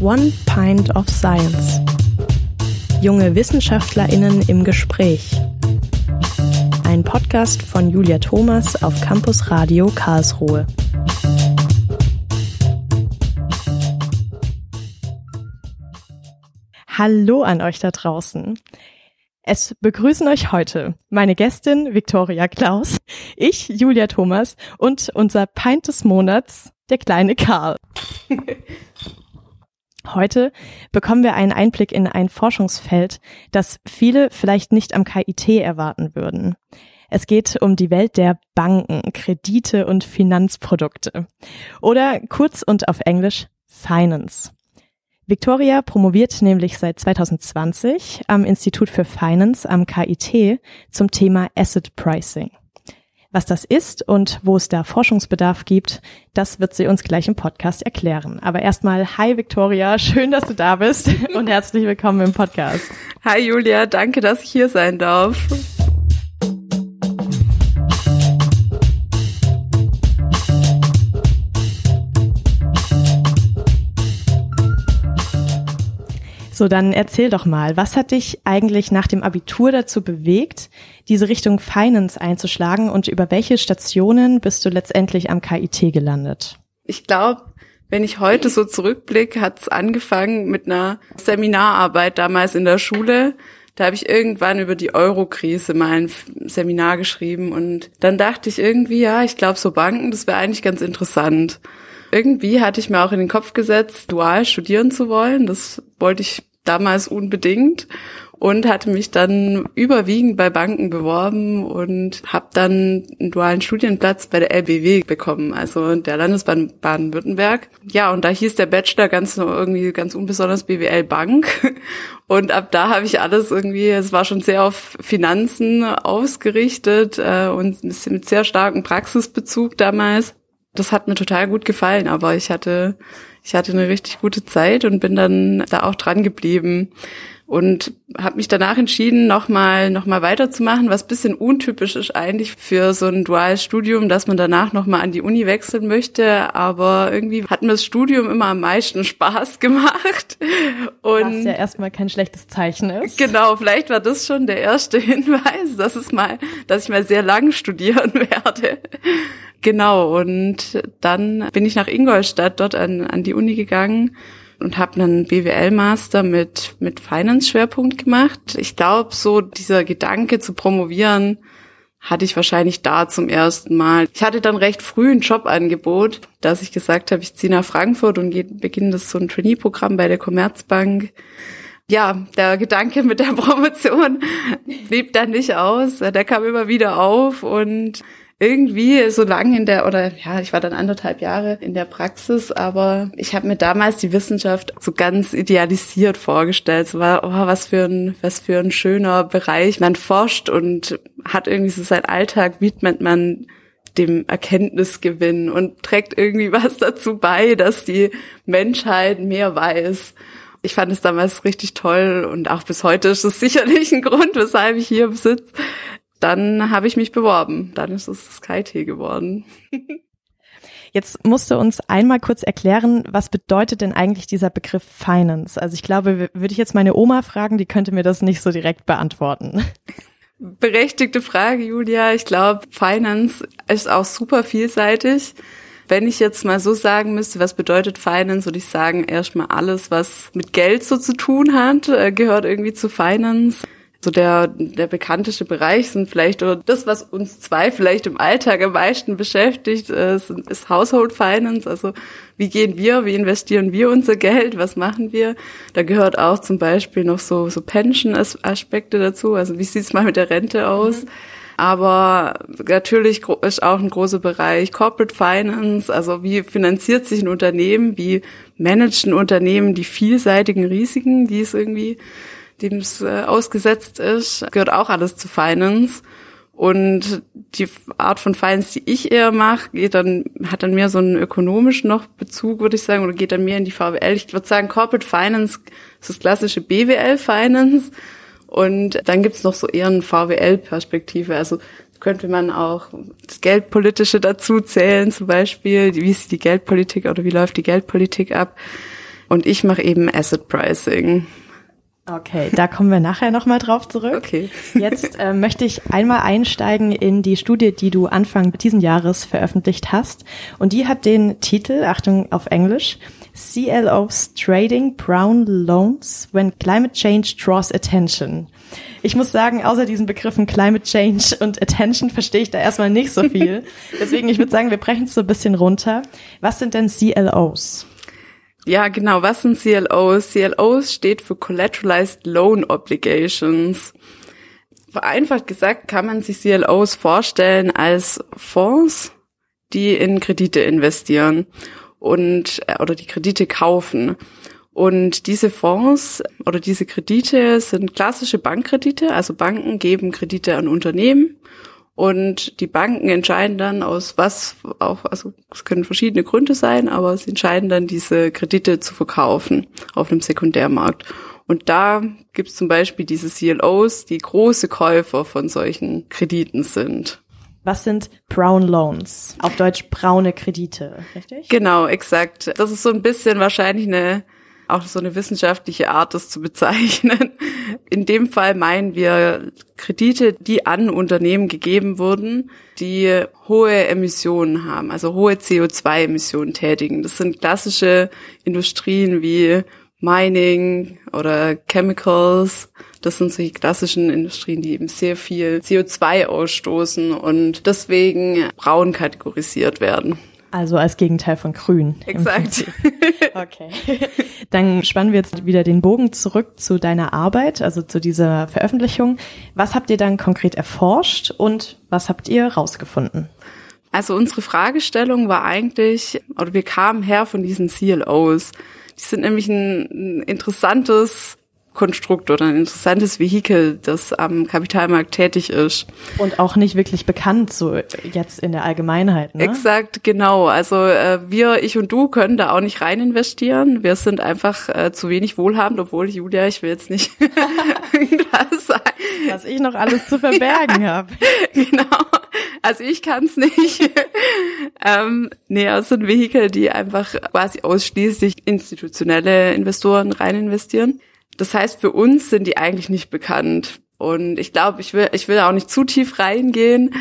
One Pint of Science. Junge WissenschaftlerInnen im Gespräch. Ein Podcast von Julia Thomas auf Campus Radio Karlsruhe. Hallo an euch da draußen. Es begrüßen euch heute meine Gästin Viktoria Klaus, ich Julia Thomas und unser Pint des Monats, der kleine Karl. Heute bekommen wir einen Einblick in ein Forschungsfeld, das viele vielleicht nicht am KIT erwarten würden. Es geht um die Welt der Banken, Kredite und Finanzprodukte. Oder kurz und auf Englisch Finance. Victoria promoviert nämlich seit 2020 am Institut für Finance am KIT zum Thema Asset Pricing. Was das ist und wo es da Forschungsbedarf gibt, das wird sie uns gleich im Podcast erklären. Aber erstmal, hi Victoria, schön, dass du da bist und herzlich willkommen im Podcast. Hi Julia, danke, dass ich hier sein darf. So, dann erzähl doch mal, was hat dich eigentlich nach dem Abitur dazu bewegt, diese Richtung Finance einzuschlagen und über welche Stationen bist du letztendlich am KIT gelandet? Ich glaube, wenn ich heute so zurückblicke, hat es angefangen mit einer Seminararbeit damals in der Schule. Da habe ich irgendwann über die Euro-Krise mal ein Seminar geschrieben und dann dachte ich irgendwie, ja, ich glaube, so Banken, das wäre eigentlich ganz interessant. Irgendwie hatte ich mir auch in den Kopf gesetzt, dual studieren zu wollen. Das wollte ich damals unbedingt und hatte mich dann überwiegend bei Banken beworben und habe dann einen dualen Studienplatz bei der LBW bekommen, also der Landesbahn Baden-Württemberg. Ja, und da hieß der Bachelor ganz irgendwie ganz unbesonders BWL Bank und ab da habe ich alles irgendwie, es war schon sehr auf Finanzen ausgerichtet äh, und mit sehr starkem Praxisbezug damals. Das hat mir total gut gefallen, aber ich hatte ich hatte eine richtig gute Zeit und bin dann da auch dran geblieben und habe mich danach entschieden, nochmal noch mal weiterzumachen, was bisschen untypisch ist eigentlich für so ein duales Studium, dass man danach nochmal an die Uni wechseln möchte. Aber irgendwie hat mir das Studium immer am meisten Spaß gemacht. Und was ja erstmal kein schlechtes Zeichen ist. Genau, vielleicht war das schon der erste Hinweis, dass es mal, dass ich mal sehr lang studieren werde. Genau, und dann bin ich nach Ingolstadt dort an, an die Uni gegangen und habe einen BWL-Master mit, mit Finance-Schwerpunkt gemacht. Ich glaube, so dieser Gedanke zu promovieren, hatte ich wahrscheinlich da zum ersten Mal. Ich hatte dann recht früh ein Jobangebot, dass ich gesagt habe, ich ziehe nach Frankfurt und beginne das so ein Trainee-Programm bei der Commerzbank. Ja, der Gedanke mit der Promotion blieb dann nicht aus. Der kam immer wieder auf und irgendwie so lange in der, oder ja, ich war dann anderthalb Jahre in der Praxis, aber ich habe mir damals die Wissenschaft so ganz idealisiert vorgestellt. So war, oh, was für ein, was für ein schöner Bereich. Man forscht und hat irgendwie so seinen Alltag, widmet man dem Erkenntnisgewinn und trägt irgendwie was dazu bei, dass die Menschheit mehr weiß. Ich fand es damals richtig toll und auch bis heute ist es sicherlich ein Grund, weshalb ich hier sitze dann habe ich mich beworben. Dann ist es SkyT geworden. Jetzt musst du uns einmal kurz erklären, was bedeutet denn eigentlich dieser Begriff Finance? Also ich glaube, würde ich jetzt meine Oma fragen, die könnte mir das nicht so direkt beantworten. Berechtigte Frage, Julia. Ich glaube, Finance ist auch super vielseitig. Wenn ich jetzt mal so sagen müsste, was bedeutet Finance, würde ich sagen, erstmal alles, was mit Geld so zu tun hat, äh, gehört irgendwie zu Finance so der, der bekannteste Bereich sind vielleicht, oder das, was uns zwei vielleicht im Alltag am meisten beschäftigt, ist, ist Household Finance. Also wie gehen wir, wie investieren wir unser Geld, was machen wir? Da gehört auch zum Beispiel noch so, so Pension-Aspekte dazu. Also wie sieht's mal mit der Rente aus? Mhm. Aber natürlich ist auch ein großer Bereich Corporate Finance, also wie finanziert sich ein Unternehmen, wie managt ein Unternehmen die vielseitigen Risiken, die es irgendwie dem es äh, ausgesetzt ist, gehört auch alles zu Finance. Und die Art von Finance, die ich eher mache, geht dann, hat dann mehr so einen ökonomischen noch Bezug, würde ich sagen, oder geht dann mehr in die VWL. Ich würde sagen, Corporate Finance ist das klassische BWL Finance. Und dann gibt's noch so eher eine VWL-Perspektive. Also könnte man auch das Geldpolitische dazu zählen, zum Beispiel, wie ist die Geldpolitik oder wie läuft die Geldpolitik ab. Und ich mache eben Asset Pricing. Okay, da kommen wir nachher nochmal drauf zurück. Okay. Jetzt äh, möchte ich einmal einsteigen in die Studie, die du Anfang diesen Jahres veröffentlicht hast. Und die hat den Titel, Achtung auf Englisch, CLOs Trading Brown Loans When Climate Change Draws Attention. Ich muss sagen, außer diesen Begriffen Climate Change und Attention verstehe ich da erstmal nicht so viel. Deswegen, ich würde sagen, wir brechen es so ein bisschen runter. Was sind denn CLOs? Ja, genau. Was sind CLOs? CLOs steht für Collateralized Loan Obligations. Vereinfacht gesagt kann man sich CLOs vorstellen als Fonds, die in Kredite investieren und äh, oder die Kredite kaufen. Und diese Fonds oder diese Kredite sind klassische Bankkredite, also Banken geben Kredite an Unternehmen und die Banken entscheiden dann aus was auch, also es können verschiedene Gründe sein, aber sie entscheiden dann diese Kredite zu verkaufen auf einem Sekundärmarkt. Und da gibt es zum Beispiel diese CLOs, die große Käufer von solchen Krediten sind. Was sind Brown Loans? Auf Deutsch braune Kredite, richtig? Genau, exakt. Das ist so ein bisschen wahrscheinlich eine auch so eine wissenschaftliche Art, das zu bezeichnen. In dem Fall meinen wir Kredite, die an Unternehmen gegeben wurden, die hohe Emissionen haben, also hohe CO2-Emissionen tätigen. Das sind klassische Industrien wie Mining oder Chemicals. Das sind solche klassischen Industrien, die eben sehr viel CO2 ausstoßen und deswegen braun kategorisiert werden. Also als Gegenteil von grün. Exakt. Okay. Dann spannen wir jetzt wieder den Bogen zurück zu deiner Arbeit, also zu dieser Veröffentlichung. Was habt ihr dann konkret erforscht und was habt ihr rausgefunden? Also unsere Fragestellung war eigentlich, oder wir kamen her von diesen CLOs. Die sind nämlich ein, interessantes Konstrukt oder ein interessantes Vehikel, das am Kapitalmarkt tätig ist. Und auch nicht wirklich bekannt, so jetzt in der Allgemeinheit. Ne? Exakt, genau. Also äh, wir, ich und du können da auch nicht rein investieren. Wir sind einfach äh, zu wenig wohlhabend, obwohl Julia, ich will jetzt nicht das sagen. Was ich noch alles zu verbergen ja, habe. Genau. Also ich kann es nicht. ähm, nee, es sind Vehikel, die einfach quasi ausschließlich institutionelle Investoren rein investieren. Das heißt, für uns sind die eigentlich nicht bekannt. Und ich glaube, ich will, ich will auch nicht zu tief reingehen,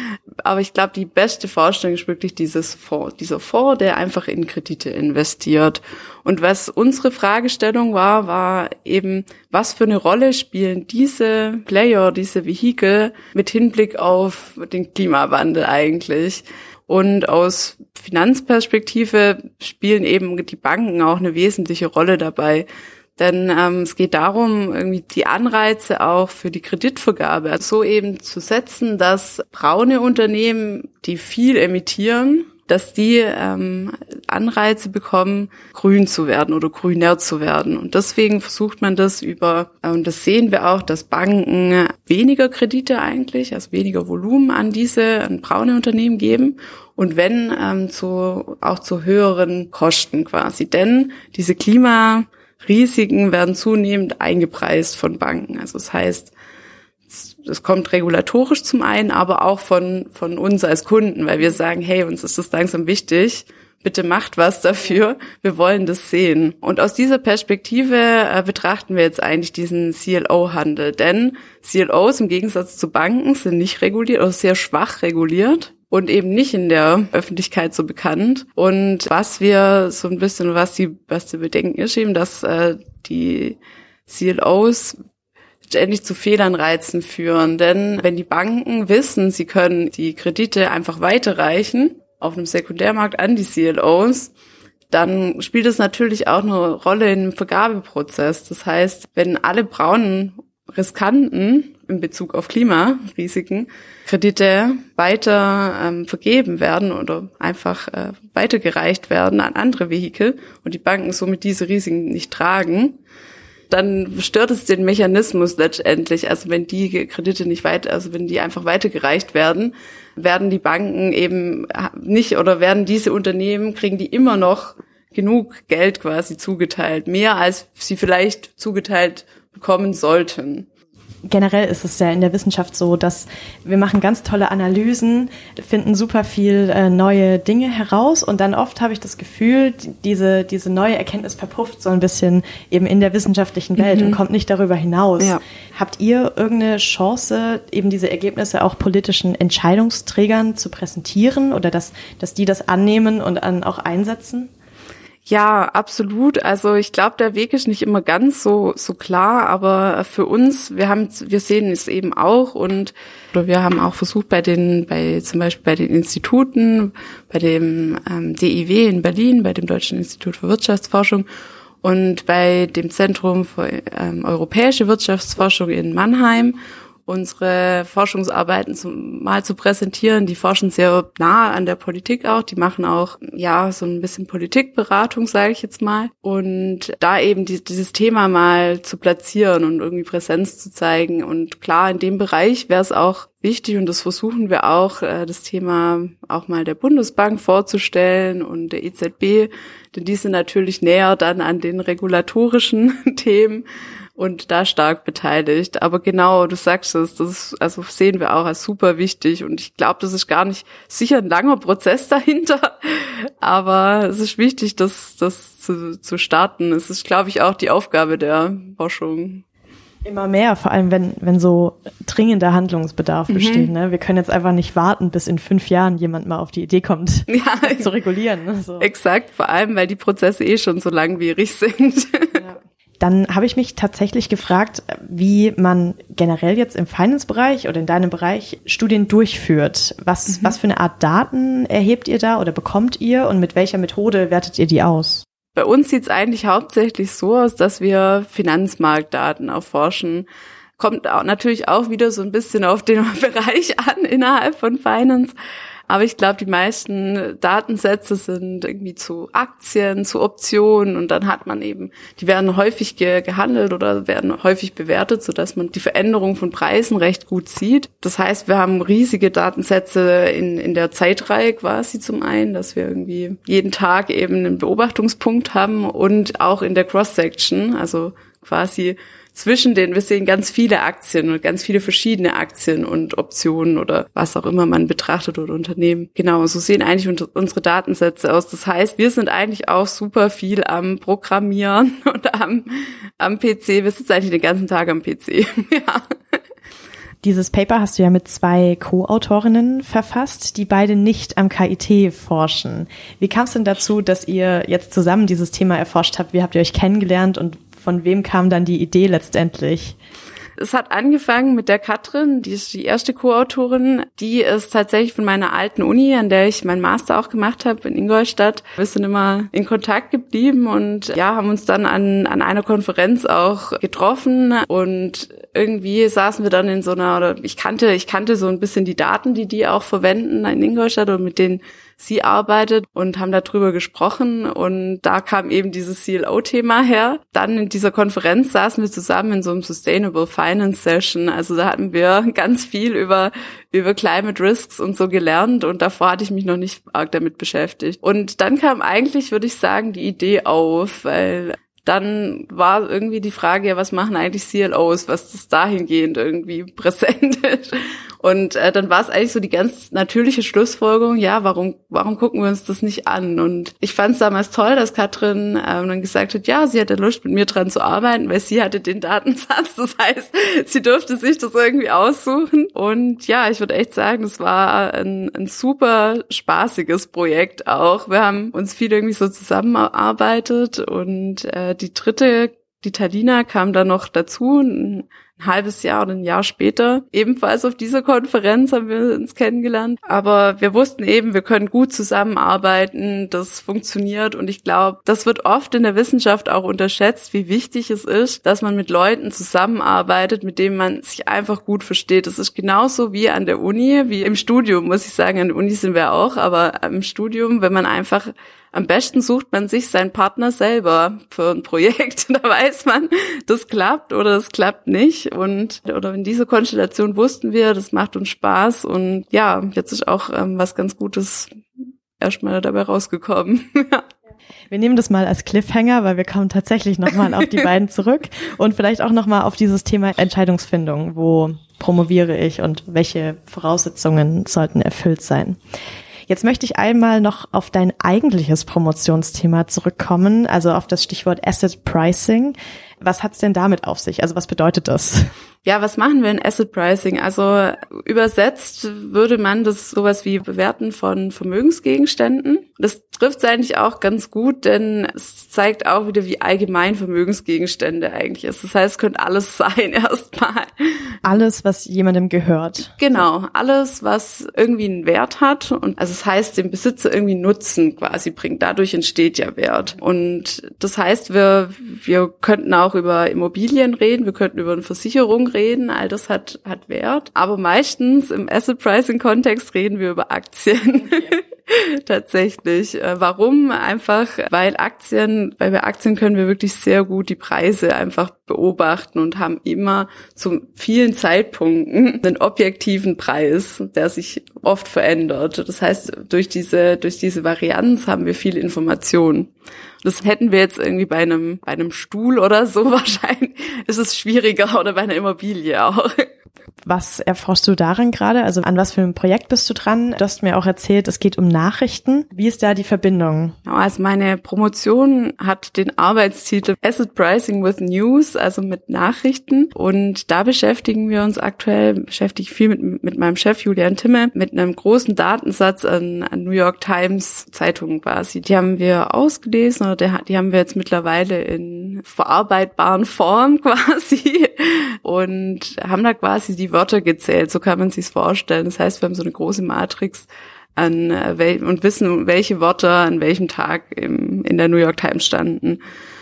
aber ich glaube, die beste Vorstellung ist wirklich dieses Fonds, dieser Fonds, der einfach in Kredite investiert. Und was unsere Fragestellung war, war eben, was für eine Rolle spielen diese Player, diese Vehikel mit Hinblick auf den Klimawandel eigentlich? Und aus Finanzperspektive spielen eben die Banken auch eine wesentliche Rolle dabei. Denn ähm, es geht darum, irgendwie die Anreize auch für die Kreditvergabe so eben zu setzen, dass braune Unternehmen, die viel emittieren, dass die ähm, Anreize bekommen, grün zu werden oder grüner zu werden. Und deswegen versucht man das über, äh, und das sehen wir auch, dass Banken weniger Kredite eigentlich, also weniger Volumen an diese an braune Unternehmen geben. Und wenn, ähm, zu, auch zu höheren Kosten quasi. Denn diese Klima Risiken werden zunehmend eingepreist von Banken. Also das heißt, es kommt regulatorisch zum einen, aber auch von, von uns als Kunden, weil wir sagen, hey, uns ist das langsam wichtig, bitte macht was dafür, wir wollen das sehen. Und aus dieser Perspektive äh, betrachten wir jetzt eigentlich diesen CLO-Handel, denn CLOs im Gegensatz zu Banken sind nicht reguliert oder sehr schwach reguliert und eben nicht in der Öffentlichkeit so bekannt. Und was wir so ein bisschen, was die, was die bedenken ist eben, dass äh, die CLOs ständig zu Fehlanreizen führen. Denn wenn die Banken wissen, sie können die Kredite einfach weiterreichen auf einem Sekundärmarkt an die CLOs, dann spielt es natürlich auch eine Rolle im Vergabeprozess. Das heißt, wenn alle braunen riskanten in Bezug auf Klimarisiken Kredite weiter ähm, vergeben werden oder einfach äh, weitergereicht werden an andere Vehikel und die Banken somit diese Risiken nicht tragen, dann stört es den Mechanismus letztendlich. Also wenn die Kredite nicht weiter, also wenn die einfach weitergereicht werden, werden die Banken eben nicht oder werden diese Unternehmen, kriegen die immer noch genug Geld quasi zugeteilt, mehr als sie vielleicht zugeteilt bekommen sollten. Generell ist es ja in der Wissenschaft so, dass wir machen ganz tolle Analysen, finden super viel äh, neue Dinge heraus und dann oft habe ich das Gefühl, diese, diese neue Erkenntnis verpufft so ein bisschen eben in der wissenschaftlichen Welt mhm. und kommt nicht darüber hinaus. Ja. Habt ihr irgendeine Chance, eben diese Ergebnisse auch politischen Entscheidungsträgern zu präsentieren oder dass, dass die das annehmen und dann auch einsetzen? Ja, absolut. Also ich glaube, der Weg ist nicht immer ganz so so klar, aber für uns, wir haben, wir sehen es eben auch und oder wir haben auch versucht bei den, bei zum Beispiel bei den Instituten, bei dem ähm, DIW in Berlin, bei dem Deutschen Institut für Wirtschaftsforschung und bei dem Zentrum für ähm, europäische Wirtschaftsforschung in Mannheim unsere Forschungsarbeiten zum, mal zu präsentieren. Die forschen sehr nah an der Politik auch. Die machen auch, ja, so ein bisschen Politikberatung, sage ich jetzt mal. Und da eben die, dieses Thema mal zu platzieren und irgendwie Präsenz zu zeigen. Und klar, in dem Bereich wäre es auch wichtig und das versuchen wir auch, äh, das Thema auch mal der Bundesbank vorzustellen und der EZB, denn die sind natürlich näher dann an den regulatorischen Themen und da stark beteiligt. Aber genau, du sagst es, das ist, also sehen wir auch als super wichtig und ich glaube, das ist gar nicht sicher ein langer Prozess dahinter, aber es ist wichtig, das, das zu, zu starten. Es ist, glaube ich, auch die Aufgabe der Forschung. Immer mehr, vor allem wenn, wenn so dringender Handlungsbedarf mhm. besteht. Ne? Wir können jetzt einfach nicht warten, bis in fünf Jahren jemand mal auf die Idee kommt, ja, zu regulieren. Also. Exakt, vor allem, weil die Prozesse eh schon so langwierig sind. Ja. Dann habe ich mich tatsächlich gefragt, wie man generell jetzt im Finance-Bereich oder in deinem Bereich Studien durchführt. Was, mhm. was für eine Art Daten erhebt ihr da oder bekommt ihr und mit welcher Methode wertet ihr die aus? Bei uns sieht es eigentlich hauptsächlich so aus, dass wir Finanzmarktdaten erforschen. Kommt auch, natürlich auch wieder so ein bisschen auf den Bereich an innerhalb von Finance. Aber ich glaube, die meisten Datensätze sind irgendwie zu Aktien, zu Optionen und dann hat man eben, die werden häufig ge gehandelt oder werden häufig bewertet, sodass man die Veränderung von Preisen recht gut sieht. Das heißt, wir haben riesige Datensätze in, in der Zeitreihe quasi zum einen, dass wir irgendwie jeden Tag eben einen Beobachtungspunkt haben und auch in der Cross-Section, also quasi zwischen den, wir sehen ganz viele Aktien und ganz viele verschiedene Aktien und Optionen oder was auch immer man betrachtet oder Unternehmen. Genau, so sehen eigentlich unsere Datensätze aus. Das heißt, wir sind eigentlich auch super viel am Programmieren und am, am PC. Wir sitzen eigentlich den ganzen Tag am PC. ja. Dieses Paper hast du ja mit zwei Co-Autorinnen verfasst, die beide nicht am KIT forschen. Wie kam es denn dazu, dass ihr jetzt zusammen dieses Thema erforscht habt? Wie habt ihr euch kennengelernt und von wem kam dann die Idee letztendlich? Es hat angefangen mit der Katrin, die ist die erste Co-Autorin. Die ist tatsächlich von meiner alten Uni, an der ich meinen Master auch gemacht habe in Ingolstadt. Wir sind immer in Kontakt geblieben und ja, haben uns dann an, an einer Konferenz auch getroffen und irgendwie saßen wir dann in so einer, oder ich kannte, ich kannte so ein bisschen die Daten, die die auch verwenden in Ingolstadt und mit denen sie arbeitet und haben darüber gesprochen und da kam eben dieses CLO-Thema her. Dann in dieser Konferenz saßen wir zusammen in so einem Sustainable Finance Session. Also da hatten wir ganz viel über, über Climate Risks und so gelernt und davor hatte ich mich noch nicht arg damit beschäftigt. Und dann kam eigentlich, würde ich sagen, die Idee auf, weil dann war irgendwie die Frage, ja, was machen eigentlich CLOs, was das dahingehend irgendwie präsent ist. Und äh, dann war es eigentlich so die ganz natürliche Schlussfolgerung, ja, warum, warum gucken wir uns das nicht an? Und ich fand es damals toll, dass Katrin ähm, dann gesagt hat, ja, sie hatte Lust, mit mir dran zu arbeiten, weil sie hatte den Datensatz. Das heißt, sie durfte sich das irgendwie aussuchen. Und ja, ich würde echt sagen, es war ein, ein super spaßiges Projekt auch. Wir haben uns viel irgendwie so zusammengearbeitet und äh, die dritte die Talina kam dann noch dazu, ein halbes Jahr oder ein Jahr später. Ebenfalls auf dieser Konferenz haben wir uns kennengelernt. Aber wir wussten eben, wir können gut zusammenarbeiten, das funktioniert. Und ich glaube, das wird oft in der Wissenschaft auch unterschätzt, wie wichtig es ist, dass man mit Leuten zusammenarbeitet, mit denen man sich einfach gut versteht. Das ist genauso wie an der Uni, wie im Studium, muss ich sagen. An der Uni sind wir auch, aber im Studium, wenn man einfach am besten sucht man sich seinen Partner selber für ein Projekt. Da weiß man, das klappt oder das klappt nicht. Und oder in dieser Konstellation wussten wir, das macht uns Spaß. Und ja, jetzt ist auch ähm, was ganz Gutes erstmal dabei rausgekommen. Wir nehmen das mal als Cliffhanger, weil wir kommen tatsächlich nochmal auf die beiden zurück und vielleicht auch nochmal auf dieses Thema Entscheidungsfindung. Wo promoviere ich und welche Voraussetzungen sollten erfüllt sein? Jetzt möchte ich einmal noch auf dein eigentliches Promotionsthema zurückkommen, also auf das Stichwort Asset Pricing. Was hat's denn damit auf sich? Also was bedeutet das? Ja, was machen wir in Asset Pricing? Also übersetzt würde man das sowas wie Bewerten von Vermögensgegenständen. Das trifft es eigentlich auch ganz gut, denn es zeigt auch wieder, wie allgemein Vermögensgegenstände eigentlich ist. Das heißt, es könnte alles sein erstmal. Alles, was jemandem gehört. Genau, alles, was irgendwie einen Wert hat und also es das heißt, dem Besitzer irgendwie Nutzen quasi bringt. Dadurch entsteht ja Wert. Und das heißt, wir, wir könnten auch über Immobilien reden, wir könnten über eine Versicherung reden, all das hat, hat Wert. Aber meistens im Asset Pricing Kontext reden wir über Aktien. Okay. Tatsächlich. Äh, warum? Einfach, weil Aktien, weil bei Aktien können wir wirklich sehr gut die Preise einfach beobachten und haben immer zu vielen Zeitpunkten einen objektiven Preis, der sich oft verändert. Das heißt, durch diese, durch diese Varianz haben wir viel Information. Das hätten wir jetzt irgendwie bei einem, bei einem Stuhl oder so wahrscheinlich, ist es schwieriger oder bei einer Immobilie auch. Was erforschst du darin gerade? Also an was für einem Projekt bist du dran? Du hast mir auch erzählt, es geht um Nachrichten. Wie ist da die Verbindung? Also meine Promotion hat den Arbeitstitel Asset Pricing with News, also mit Nachrichten. Und da beschäftigen wir uns aktuell, beschäftige ich viel mit, mit meinem Chef Julian Timme, mit einem großen Datensatz an, an New York Times Zeitungen quasi. Die haben wir ausgelesen oder die haben wir jetzt mittlerweile in verarbeitbaren Form quasi und haben da quasi die Wörter gezählt, so kann man sich's vorstellen. Das heißt, wir haben so eine große Matrix an äh, und wissen, welche Wörter an welchem Tag im, in der New York Times standen.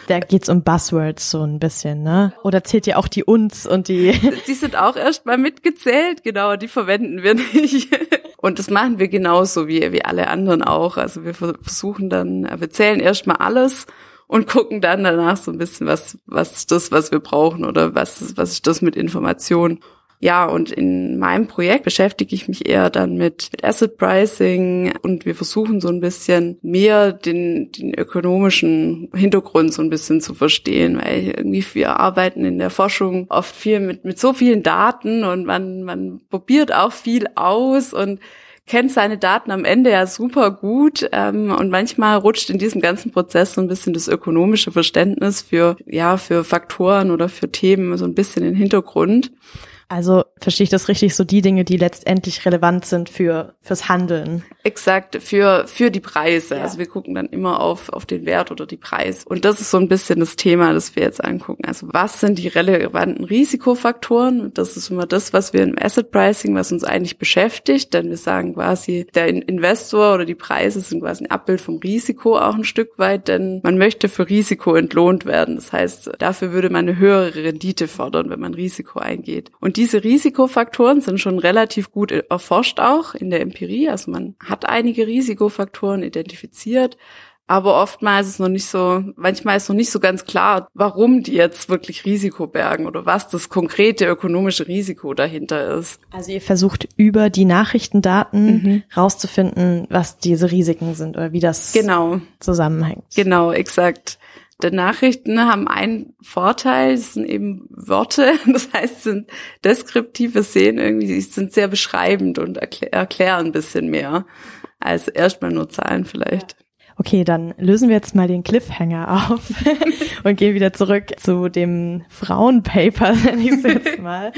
Da geht's um Buzzwords so ein bisschen, ne? Oder zählt ihr auch die uns und die? Die sind auch erstmal mitgezählt, genau, die verwenden wir nicht. Und das machen wir genauso wie, wie alle anderen auch. Also wir versuchen dann, wir zählen erstmal alles und gucken dann danach so ein bisschen, was, was ist das, was wir brauchen oder was, was ist das mit Information. Ja, und in meinem Projekt beschäftige ich mich eher dann mit, mit Asset Pricing und wir versuchen so ein bisschen mehr den, den ökonomischen Hintergrund so ein bisschen zu verstehen, weil irgendwie wir arbeiten in der Forschung oft viel mit, mit so vielen Daten und man, man probiert auch viel aus und kennt seine Daten am Ende ja super gut ähm, und manchmal rutscht in diesem ganzen Prozess so ein bisschen das ökonomische Verständnis für ja für Faktoren oder für Themen so ein bisschen in den Hintergrund. Also verstehe ich das richtig, so die Dinge, die letztendlich relevant sind für fürs Handeln. Exakt, für für die Preise. Ja. Also wir gucken dann immer auf auf den Wert oder die Preis. Und das ist so ein bisschen das Thema, das wir jetzt angucken. Also was sind die relevanten Risikofaktoren? Das ist immer das, was wir im Asset Pricing, was uns eigentlich beschäftigt, denn wir sagen quasi, der Investor oder die Preise sind quasi ein Abbild vom Risiko auch ein Stück weit, denn man möchte für Risiko entlohnt werden. Das heißt, dafür würde man eine höhere Rendite fordern, wenn man Risiko eingeht. Und diese Risikofaktoren sind schon relativ gut erforscht auch in der Empirie. Also man hat einige Risikofaktoren identifiziert, aber oftmals ist noch nicht so, manchmal ist noch nicht so ganz klar, warum die jetzt wirklich Risiko bergen oder was das konkrete ökonomische Risiko dahinter ist. Also ihr versucht über die Nachrichtendaten mhm. rauszufinden, was diese Risiken sind oder wie das genau. zusammenhängt. Genau, exakt. Die Nachrichten haben einen Vorteil, es sind eben Worte, das heißt, sind deskriptive Szenen irgendwie, sie sind sehr beschreibend und erklär, erklären ein bisschen mehr als erstmal nur Zahlen vielleicht. Okay, dann lösen wir jetzt mal den Cliffhanger auf und gehen wieder zurück zu dem Frauenpaper, nenne ich es jetzt mal.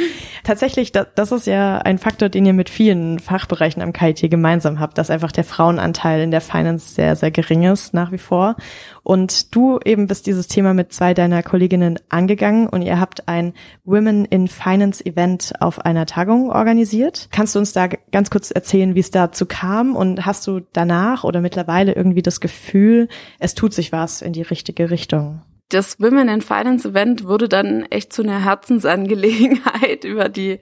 Tatsächlich, das ist ja ein Faktor, den ihr mit vielen Fachbereichen am KIT gemeinsam habt, dass einfach der Frauenanteil in der Finance sehr, sehr gering ist nach wie vor. Und du eben bist dieses Thema mit zwei deiner Kolleginnen angegangen und ihr habt ein Women in Finance Event auf einer Tagung organisiert. Kannst du uns da ganz kurz erzählen, wie es dazu kam und hast du danach oder mittlerweile irgendwie das Gefühl, es tut sich was in die richtige Richtung? Das Women in Finance Event wurde dann echt zu einer Herzensangelegenheit über die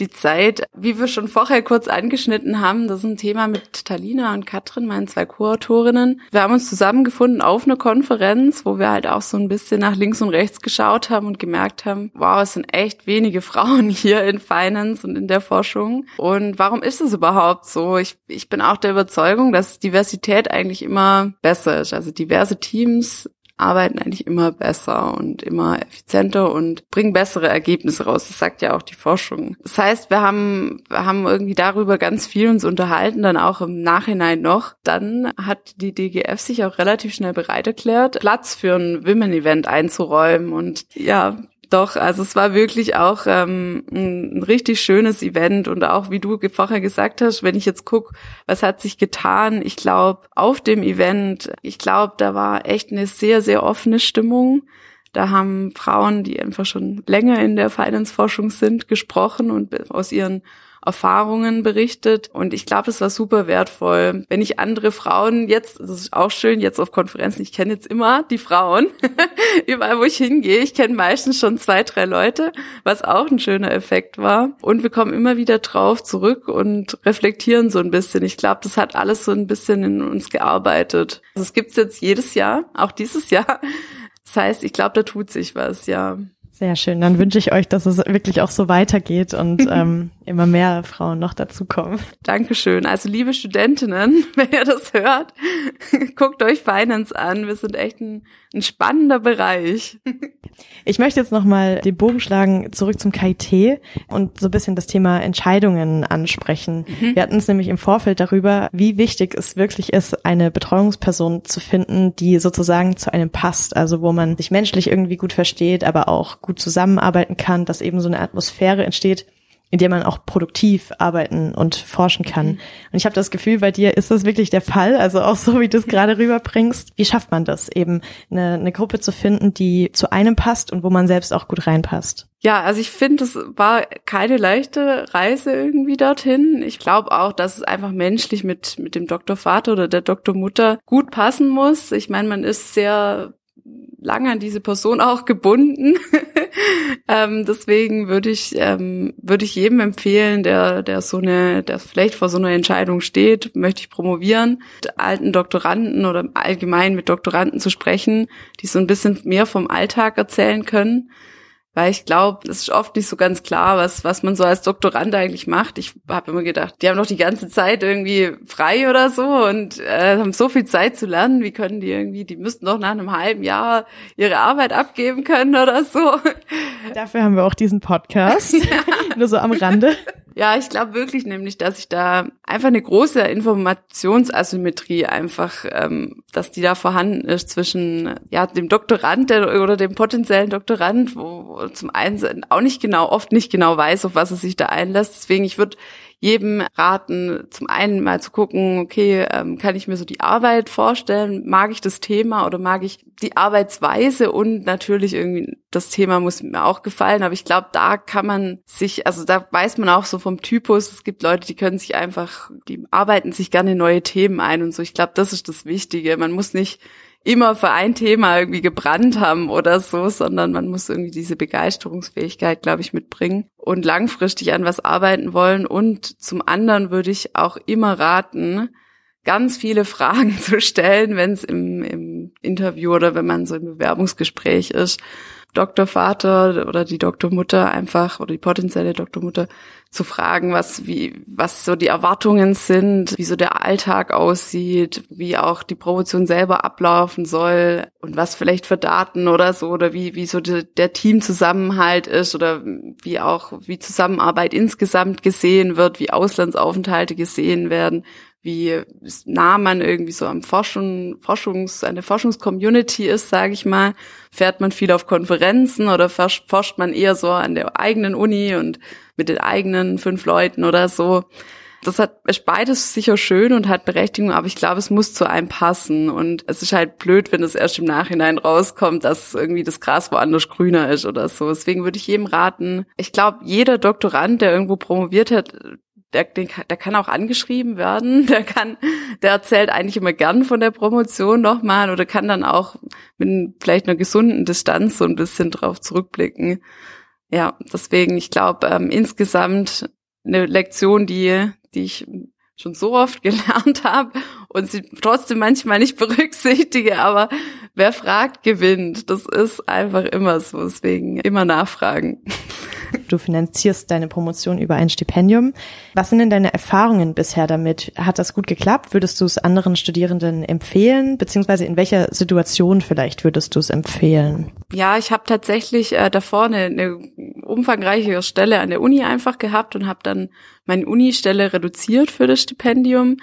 die Zeit, wie wir schon vorher kurz angeschnitten haben, das ist ein Thema mit Talina und Katrin, meinen zwei Co-Autorinnen. Wir haben uns zusammengefunden auf einer Konferenz, wo wir halt auch so ein bisschen nach links und rechts geschaut haben und gemerkt haben, wow, es sind echt wenige Frauen hier in Finance und in der Forschung. Und warum ist es überhaupt so? Ich, ich bin auch der Überzeugung, dass Diversität eigentlich immer besser ist. Also diverse Teams arbeiten eigentlich immer besser und immer effizienter und bringen bessere Ergebnisse raus. Das sagt ja auch die Forschung. Das heißt, wir haben, wir haben irgendwie darüber ganz viel uns unterhalten, dann auch im Nachhinein noch. Dann hat die DGF sich auch relativ schnell bereit erklärt, Platz für ein Women-Event einzuräumen. Und ja, doch, also es war wirklich auch ähm, ein, richtig schönes Event und auch wie du vorher gesagt hast, wenn ich jetzt guck, was hat sich getan, ich glaube, auf dem Event, ich glaube, da war echt eine sehr, sehr offene Stimmung. Da haben Frauen, die einfach schon länger in der Finance-Forschung sind, gesprochen und aus ihren Erfahrungen berichtet und ich glaube, das war super wertvoll. Wenn ich andere Frauen jetzt, das ist auch schön, jetzt auf Konferenzen, ich kenne jetzt immer die Frauen, überall wo ich hingehe, ich kenne meistens schon zwei, drei Leute, was auch ein schöner Effekt war und wir kommen immer wieder drauf zurück und reflektieren so ein bisschen. Ich glaube, das hat alles so ein bisschen in uns gearbeitet. Das gibt's jetzt jedes Jahr, auch dieses Jahr. Das heißt, ich glaube, da tut sich was, ja. Sehr schön. Dann wünsche ich euch, dass es wirklich auch so weitergeht und ähm, immer mehr Frauen noch dazukommen. Dankeschön. Also liebe Studentinnen, wenn ihr das hört, guckt euch Finance an. Wir sind echt ein, ein spannender Bereich. Ich möchte jetzt nochmal den Bogen schlagen zurück zum KIT und so ein bisschen das Thema Entscheidungen ansprechen. Mhm. Wir hatten es nämlich im Vorfeld darüber, wie wichtig es wirklich ist, eine Betreuungsperson zu finden, die sozusagen zu einem passt, also wo man sich menschlich irgendwie gut versteht, aber auch gut zusammenarbeiten kann, dass eben so eine Atmosphäre entsteht, in der man auch produktiv arbeiten und forschen kann. Mhm. Und ich habe das Gefühl, bei dir ist das wirklich der Fall, also auch so, wie du es gerade rüberbringst. Wie schafft man das, eben eine, eine Gruppe zu finden, die zu einem passt und wo man selbst auch gut reinpasst? Ja, also ich finde, es war keine leichte Reise irgendwie dorthin. Ich glaube auch, dass es einfach menschlich mit, mit dem Doktorvater oder der Doktormutter gut passen muss. Ich meine, man ist sehr lange an diese Person auch gebunden. ähm, deswegen würde ich ähm, würde ich jedem empfehlen, der der so eine, der vielleicht vor so einer Entscheidung steht, möchte ich promovieren, mit alten Doktoranden oder allgemein mit Doktoranden zu sprechen, die so ein bisschen mehr vom Alltag erzählen können weil ich glaube, es ist oft nicht so ganz klar, was, was man so als Doktorand eigentlich macht. Ich habe immer gedacht, die haben doch die ganze Zeit irgendwie frei oder so und äh, haben so viel Zeit zu lernen. Wie können die irgendwie, die müssten doch nach einem halben Jahr ihre Arbeit abgeben können oder so. Dafür haben wir auch diesen Podcast. Nur so am Rande. Ja, ich glaube wirklich nämlich, dass ich da einfach eine große Informationsasymmetrie einfach, ähm, dass die da vorhanden ist zwischen ja dem Doktorand der, oder dem potenziellen Doktorand, wo, zum einen auch nicht genau, oft nicht genau weiß, auf was es sich da einlässt. Deswegen, ich würde jedem raten, zum einen mal zu gucken, okay, ähm, kann ich mir so die Arbeit vorstellen? Mag ich das Thema oder mag ich die Arbeitsweise? Und natürlich irgendwie, das Thema muss mir auch gefallen, aber ich glaube, da kann man sich, also da weiß man auch so vom Typus, es gibt Leute, die können sich einfach, die arbeiten sich gerne neue Themen ein und so. Ich glaube, das ist das Wichtige. Man muss nicht immer für ein Thema irgendwie gebrannt haben oder so, sondern man muss irgendwie diese Begeisterungsfähigkeit, glaube ich, mitbringen und langfristig an was arbeiten wollen. Und zum anderen würde ich auch immer raten, ganz viele Fragen zu stellen, wenn es im, im Interview oder wenn man so im Bewerbungsgespräch ist Doktorvater oder die Doktormutter einfach oder die potenzielle Doktormutter zu fragen, was wie was so die Erwartungen sind, wie so der Alltag aussieht, wie auch die Promotion selber ablaufen soll und was vielleicht für Daten oder so oder wie wie so die, der Teamzusammenhalt ist oder wie auch wie Zusammenarbeit insgesamt gesehen wird, wie Auslandsaufenthalte gesehen werden, wie nah man irgendwie so am Forschung, Forschungs, eine Forschungscommunity ist, sage ich mal. Fährt man viel auf Konferenzen oder forscht man eher so an der eigenen Uni und mit den eigenen fünf Leuten oder so. Das hat ist beides sicher schön und hat Berechtigung, aber ich glaube, es muss zu einem passen. Und es ist halt blöd, wenn es erst im Nachhinein rauskommt, dass irgendwie das Gras woanders grüner ist oder so. Deswegen würde ich jedem raten, ich glaube, jeder Doktorand, der irgendwo promoviert hat, der, der kann auch angeschrieben werden, der kann, der erzählt eigentlich immer gern von der Promotion nochmal oder kann dann auch mit vielleicht einer gesunden Distanz so ein bisschen drauf zurückblicken. Ja, deswegen, ich glaube, ähm, insgesamt eine Lektion, die, die ich schon so oft gelernt habe und sie trotzdem manchmal nicht berücksichtige, aber wer fragt, gewinnt. Das ist einfach immer so, deswegen immer nachfragen. Du finanzierst deine Promotion über ein Stipendium. Was sind denn deine Erfahrungen bisher damit? Hat das gut geklappt? Würdest du es anderen Studierenden empfehlen? Beziehungsweise in welcher Situation vielleicht würdest du es empfehlen? Ja, ich habe tatsächlich äh, davor eine, eine umfangreiche Stelle an der Uni einfach gehabt und habe dann meine Uni-Stelle reduziert für das Stipendium.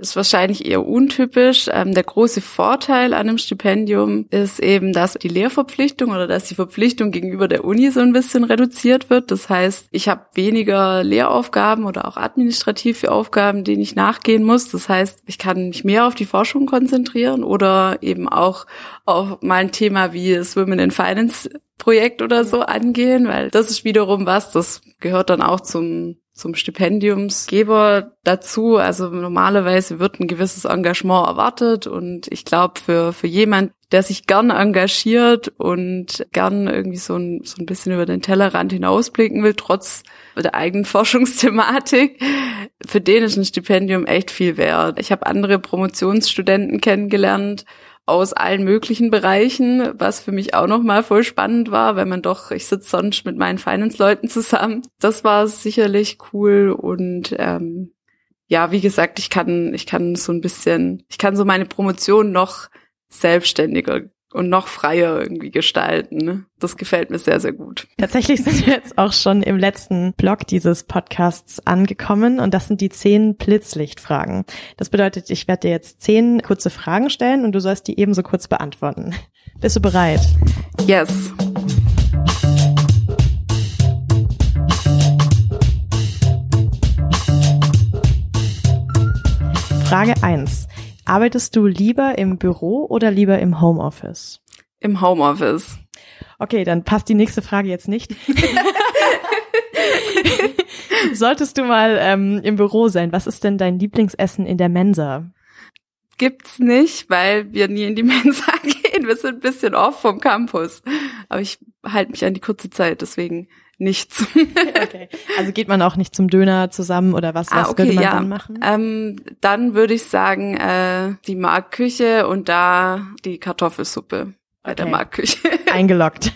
Ist wahrscheinlich eher untypisch. Ähm, der große Vorteil an einem Stipendium ist eben, dass die Lehrverpflichtung oder dass die Verpflichtung gegenüber der Uni so ein bisschen reduziert wird. Das heißt, ich habe weniger Lehraufgaben oder auch administrative Aufgaben, denen ich nachgehen muss. Das heißt, ich kann mich mehr auf die Forschung konzentrieren oder eben auch auf mal ein Thema wie Women in Finance Projekt oder so angehen, weil das ist wiederum was, das gehört dann auch zum zum Stipendiumsgeber dazu. Also normalerweise wird ein gewisses Engagement erwartet und ich glaube für, für jemand, der sich gern engagiert und gern irgendwie so ein, so ein bisschen über den Tellerrand hinausblicken will, trotz der eigenen Forschungsthematik, für den ist ein Stipendium echt viel wert. Ich habe andere Promotionsstudenten kennengelernt, aus allen möglichen Bereichen, was für mich auch nochmal voll spannend war, weil man doch, ich sitze sonst mit meinen Finance-Leuten zusammen. Das war sicherlich cool und ähm, ja, wie gesagt, ich kann, ich kann so ein bisschen, ich kann so meine Promotion noch selbstständiger und noch freier irgendwie gestalten. Ne? Das gefällt mir sehr, sehr gut. Tatsächlich sind wir jetzt auch schon im letzten Blog dieses Podcasts angekommen und das sind die zehn Blitzlichtfragen. Das bedeutet, ich werde dir jetzt zehn kurze Fragen stellen und du sollst die ebenso kurz beantworten. Bist du bereit? Yes. Frage eins. Arbeitest du lieber im Büro oder lieber im Homeoffice? Im Homeoffice. Okay, dann passt die nächste Frage jetzt nicht. Solltest du mal ähm, im Büro sein, was ist denn dein Lieblingsessen in der Mensa? Gibt's nicht, weil wir nie in die Mensa gehen. Wir sind ein bisschen off vom Campus. Aber ich halte mich an die kurze Zeit, deswegen nichts. okay. Also geht man auch nicht zum Döner zusammen oder was, was ah, okay, würde man ja. dann machen? Ähm, dann würde ich sagen, äh, die Markküche und da die Kartoffelsuppe bei okay. der Markküche. Eingeloggt.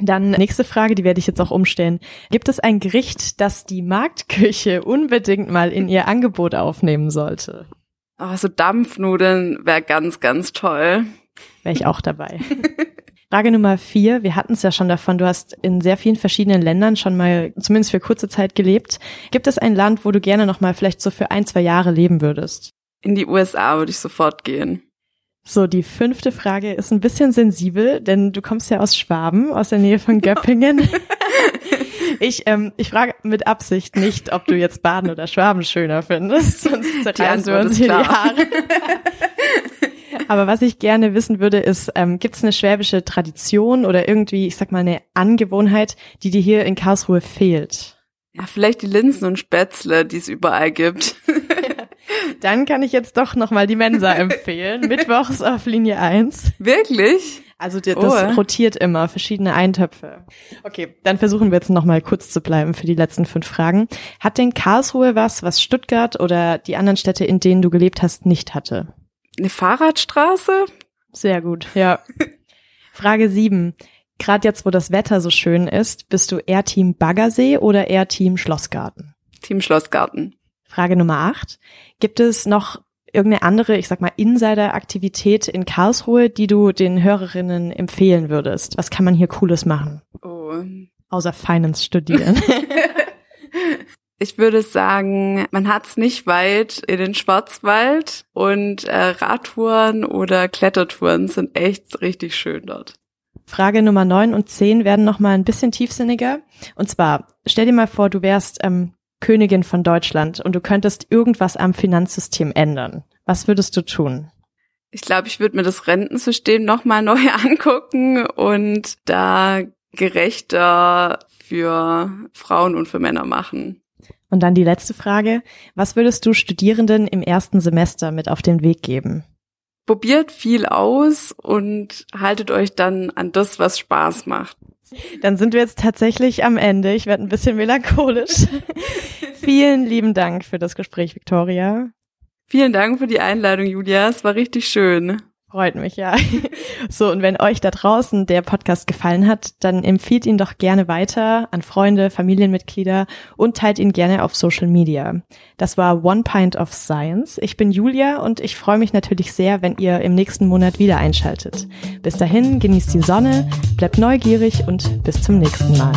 Dann nächste Frage, die werde ich jetzt auch umstellen. Gibt es ein Gericht, das die Marktküche unbedingt mal in ihr Angebot aufnehmen sollte? Oh, so Dampfnudeln wäre ganz, ganz toll. Wäre ich auch dabei. Frage Nummer vier. Wir hatten es ja schon davon. Du hast in sehr vielen verschiedenen Ländern schon mal, zumindest für kurze Zeit gelebt. Gibt es ein Land, wo du gerne noch mal vielleicht so für ein, zwei Jahre leben würdest? In die USA würde ich sofort gehen. So, die fünfte Frage ist ein bisschen sensibel, denn du kommst ja aus Schwaben, aus der Nähe von Göppingen. ich, ähm, ich frage mit Absicht nicht, ob du jetzt Baden oder Schwaben schöner findest, sonst zerreißen wir uns hier die Haare. Aber was ich gerne wissen würde, ist, ähm, gibt es eine schwäbische Tradition oder irgendwie, ich sag mal, eine Angewohnheit, die dir hier in Karlsruhe fehlt? Ja, vielleicht die Linsen und Spätzle, die es überall gibt. Dann kann ich jetzt doch nochmal die Mensa empfehlen. Mittwochs auf Linie 1. Wirklich? Also das oh. rotiert immer, verschiedene Eintöpfe. Okay, dann versuchen wir jetzt nochmal kurz zu bleiben für die letzten fünf Fragen. Hat denn Karlsruhe was, was Stuttgart oder die anderen Städte, in denen du gelebt hast, nicht hatte? Eine Fahrradstraße? Sehr gut, ja. Frage sieben. Gerade jetzt, wo das Wetter so schön ist, bist du eher Team Baggersee oder eher Team Schlossgarten? Team Schlossgarten. Frage Nummer acht. Gibt es noch irgendeine andere, ich sag mal, Insider-Aktivität in Karlsruhe, die du den Hörerinnen empfehlen würdest? Was kann man hier Cooles machen? Oh. Außer Finance studieren. Ich würde sagen, man hat es nicht weit in den Schwarzwald und äh, Radtouren oder Klettertouren sind echt richtig schön dort. Frage Nummer neun und zehn werden noch mal ein bisschen tiefsinniger. Und zwar, stell dir mal vor, du wärst ähm, Königin von Deutschland und du könntest irgendwas am Finanzsystem ändern. Was würdest du tun? Ich glaube, ich würde mir das Rentensystem noch mal neu angucken und da gerechter für Frauen und für Männer machen. Und dann die letzte Frage. Was würdest du Studierenden im ersten Semester mit auf den Weg geben? Probiert viel aus und haltet euch dann an das, was Spaß macht. Dann sind wir jetzt tatsächlich am Ende. Ich werde ein bisschen melancholisch. Vielen lieben Dank für das Gespräch, Victoria. Vielen Dank für die Einladung, Julia. Es war richtig schön. Freut mich, ja. So, und wenn euch da draußen der Podcast gefallen hat, dann empfiehlt ihn doch gerne weiter an Freunde, Familienmitglieder und teilt ihn gerne auf Social Media. Das war One Pint of Science. Ich bin Julia und ich freue mich natürlich sehr, wenn ihr im nächsten Monat wieder einschaltet. Bis dahin, genießt die Sonne, bleibt neugierig und bis zum nächsten Mal.